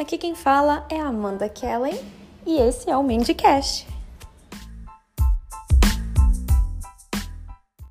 Aqui quem fala é Amanda Kellen e esse é o Mindcast.